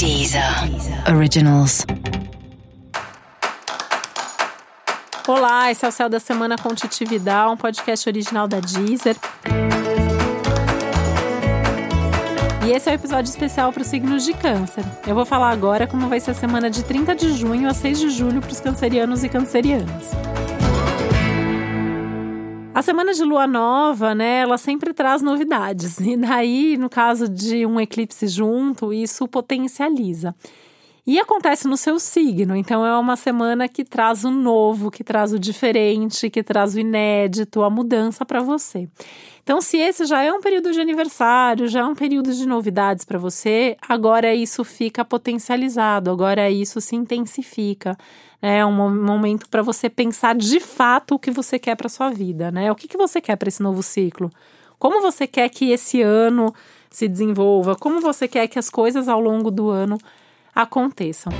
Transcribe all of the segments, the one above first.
Deezer Originals. Olá, esse é o Céu da Semana com Titi um podcast original da Deezer. E esse é o um episódio especial para os signos de câncer. Eu vou falar agora como vai ser a semana de 30 de junho a 6 de julho para os cancerianos e cancerianas. A semana de lua nova, né, ela sempre traz novidades. E daí, no caso de um eclipse junto, isso potencializa. E acontece no seu signo, então é uma semana que traz o novo, que traz o diferente, que traz o inédito, a mudança para você. Então, se esse já é um período de aniversário, já é um período de novidades para você, agora isso fica potencializado, agora isso se intensifica. É um momento para você pensar de fato o que você quer para sua vida, né? O que, que você quer para esse novo ciclo? Como você quer que esse ano se desenvolva? Como você quer que as coisas ao longo do ano aconteçam?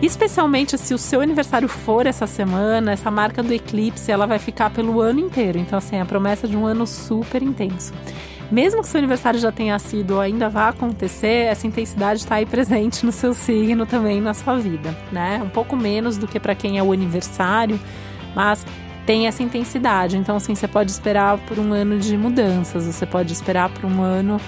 Especialmente se o seu aniversário for essa semana, essa marca do eclipse, ela vai ficar pelo ano inteiro. Então, assim, a promessa de um ano super intenso mesmo que seu aniversário já tenha sido ou ainda vá acontecer, essa intensidade está aí presente no seu signo também na sua vida, né? Um pouco menos do que para quem é o aniversário, mas tem essa intensidade. Então, assim, você pode esperar por um ano de mudanças, você pode esperar por um ano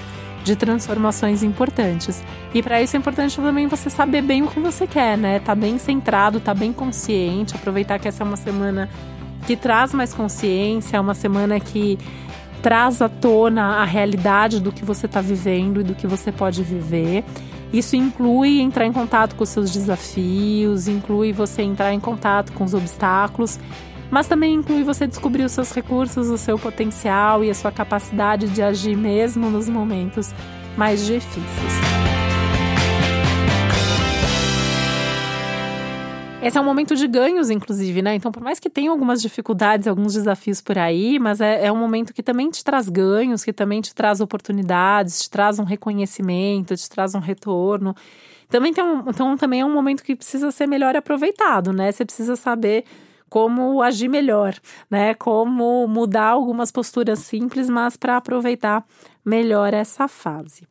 de transformações importantes. E para isso é importante também você saber bem o que você quer, né? Tá bem centrado, tá bem consciente, aproveitar que essa é uma semana que traz mais consciência, é uma semana que traz à tona a realidade do que você está vivendo e do que você pode viver. Isso inclui entrar em contato com os seus desafios, inclui você entrar em contato com os obstáculos, mas também inclui você descobrir os seus recursos, o seu potencial e a sua capacidade de agir mesmo nos momentos mais difíceis. Esse é um momento de ganhos, inclusive, né? Então, por mais que tenha algumas dificuldades, alguns desafios por aí, mas é, é um momento que também te traz ganhos, que também te traz oportunidades, te traz um reconhecimento, te traz um retorno. Também tem um, então, também é um momento que precisa ser melhor aproveitado, né? Você precisa saber como agir melhor, né? Como mudar algumas posturas simples, mas para aproveitar melhor essa fase.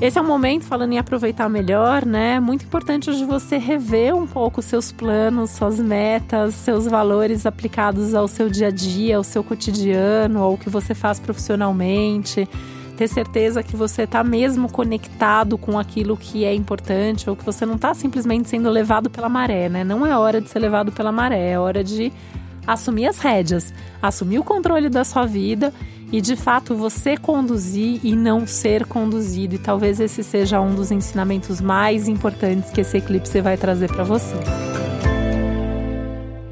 Esse é um momento, falando em aproveitar melhor, né? Muito importante de você rever um pouco seus planos, suas metas, seus valores aplicados ao seu dia a dia, ao seu cotidiano, ao que você faz profissionalmente. Ter certeza que você está mesmo conectado com aquilo que é importante, ou que você não está simplesmente sendo levado pela maré, né? Não é hora de ser levado pela maré, é hora de assumir as rédeas, assumir o controle da sua vida e de fato você conduzir e não ser conduzido. E talvez esse seja um dos ensinamentos mais importantes que esse eclipse vai trazer para você.